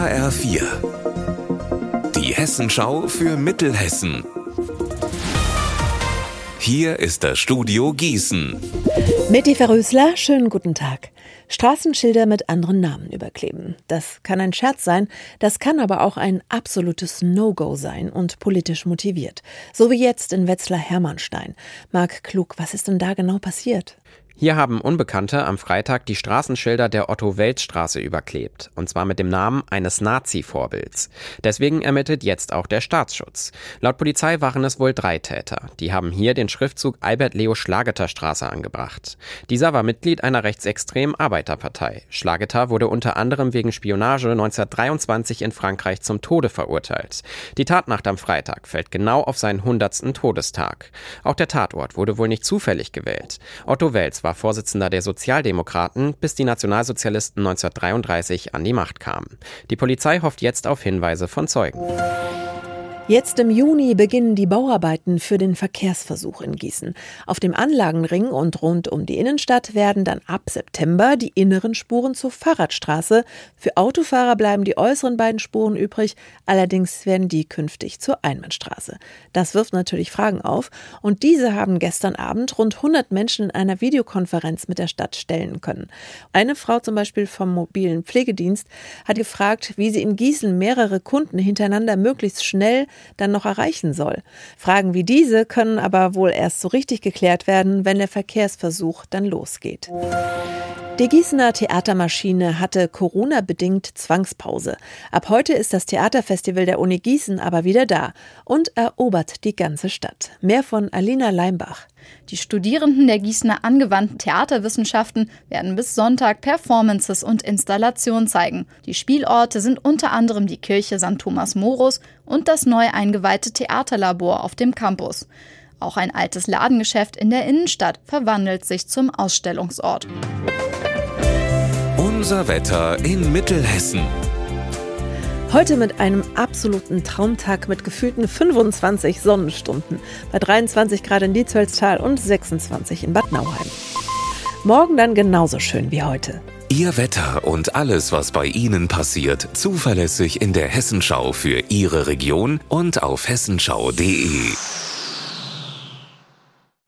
HR4. Die Hessenschau für Mittelhessen. Hier ist das Studio Gießen. Eva Rösler, schönen guten Tag. Straßenschilder mit anderen Namen überkleben. Das kann ein Scherz sein, das kann aber auch ein absolutes No-Go sein und politisch motiviert. So wie jetzt in Wetzlar-Hermannstein. Marc Klug, was ist denn da genau passiert? Hier haben Unbekannte am Freitag die Straßenschilder der Otto-Welt-Straße überklebt, und zwar mit dem Namen eines Nazi-Vorbilds. Deswegen ermittelt jetzt auch der Staatsschutz. Laut Polizei waren es wohl drei Täter. Die haben hier den Schriftzug Albert-Leo Schlageter Straße angebracht. Dieser war Mitglied einer rechtsextremen Arbeiterpartei. Schlageter wurde unter anderem wegen Spionage 1923 in Frankreich zum Tode verurteilt. Die Tatnacht am Freitag fällt genau auf seinen 100. Todestag. Auch der Tatort wurde wohl nicht zufällig gewählt. Otto Wels war Vorsitzender der Sozialdemokraten, bis die Nationalsozialisten 1933 an die Macht kamen. Die Polizei hofft jetzt auf Hinweise von Zeugen. Jetzt im Juni beginnen die Bauarbeiten für den Verkehrsversuch in Gießen. Auf dem Anlagenring und rund um die Innenstadt werden dann ab September die inneren Spuren zur Fahrradstraße. Für Autofahrer bleiben die äußeren beiden Spuren übrig, allerdings werden die künftig zur Einbahnstraße. Das wirft natürlich Fragen auf und diese haben gestern Abend rund 100 Menschen in einer Videokonferenz mit der Stadt stellen können. Eine Frau zum Beispiel vom mobilen Pflegedienst hat gefragt, wie sie in Gießen mehrere Kunden hintereinander möglichst schnell dann noch erreichen soll. Fragen wie diese können aber wohl erst so richtig geklärt werden, wenn der Verkehrsversuch dann losgeht. Die Gießener Theatermaschine hatte Corona-bedingt Zwangspause. Ab heute ist das Theaterfestival der Uni Gießen aber wieder da und erobert die ganze Stadt. Mehr von Alina Leimbach. Die Studierenden der Gießener angewandten Theaterwissenschaften werden bis Sonntag Performances und Installationen zeigen. Die Spielorte sind unter anderem die Kirche St. Thomas Morus und das neu eingeweihte Theaterlabor auf dem Campus. Auch ein altes Ladengeschäft in der Innenstadt verwandelt sich zum Ausstellungsort. Unser Wetter in Mittelhessen. Heute mit einem absoluten Traumtag mit gefühlten 25 Sonnenstunden bei 23 Grad in Dietzölztal und 26 in Bad Nauheim. Morgen dann genauso schön wie heute. Ihr Wetter und alles, was bei Ihnen passiert, zuverlässig in der Hessenschau für Ihre Region und auf hessenschau.de.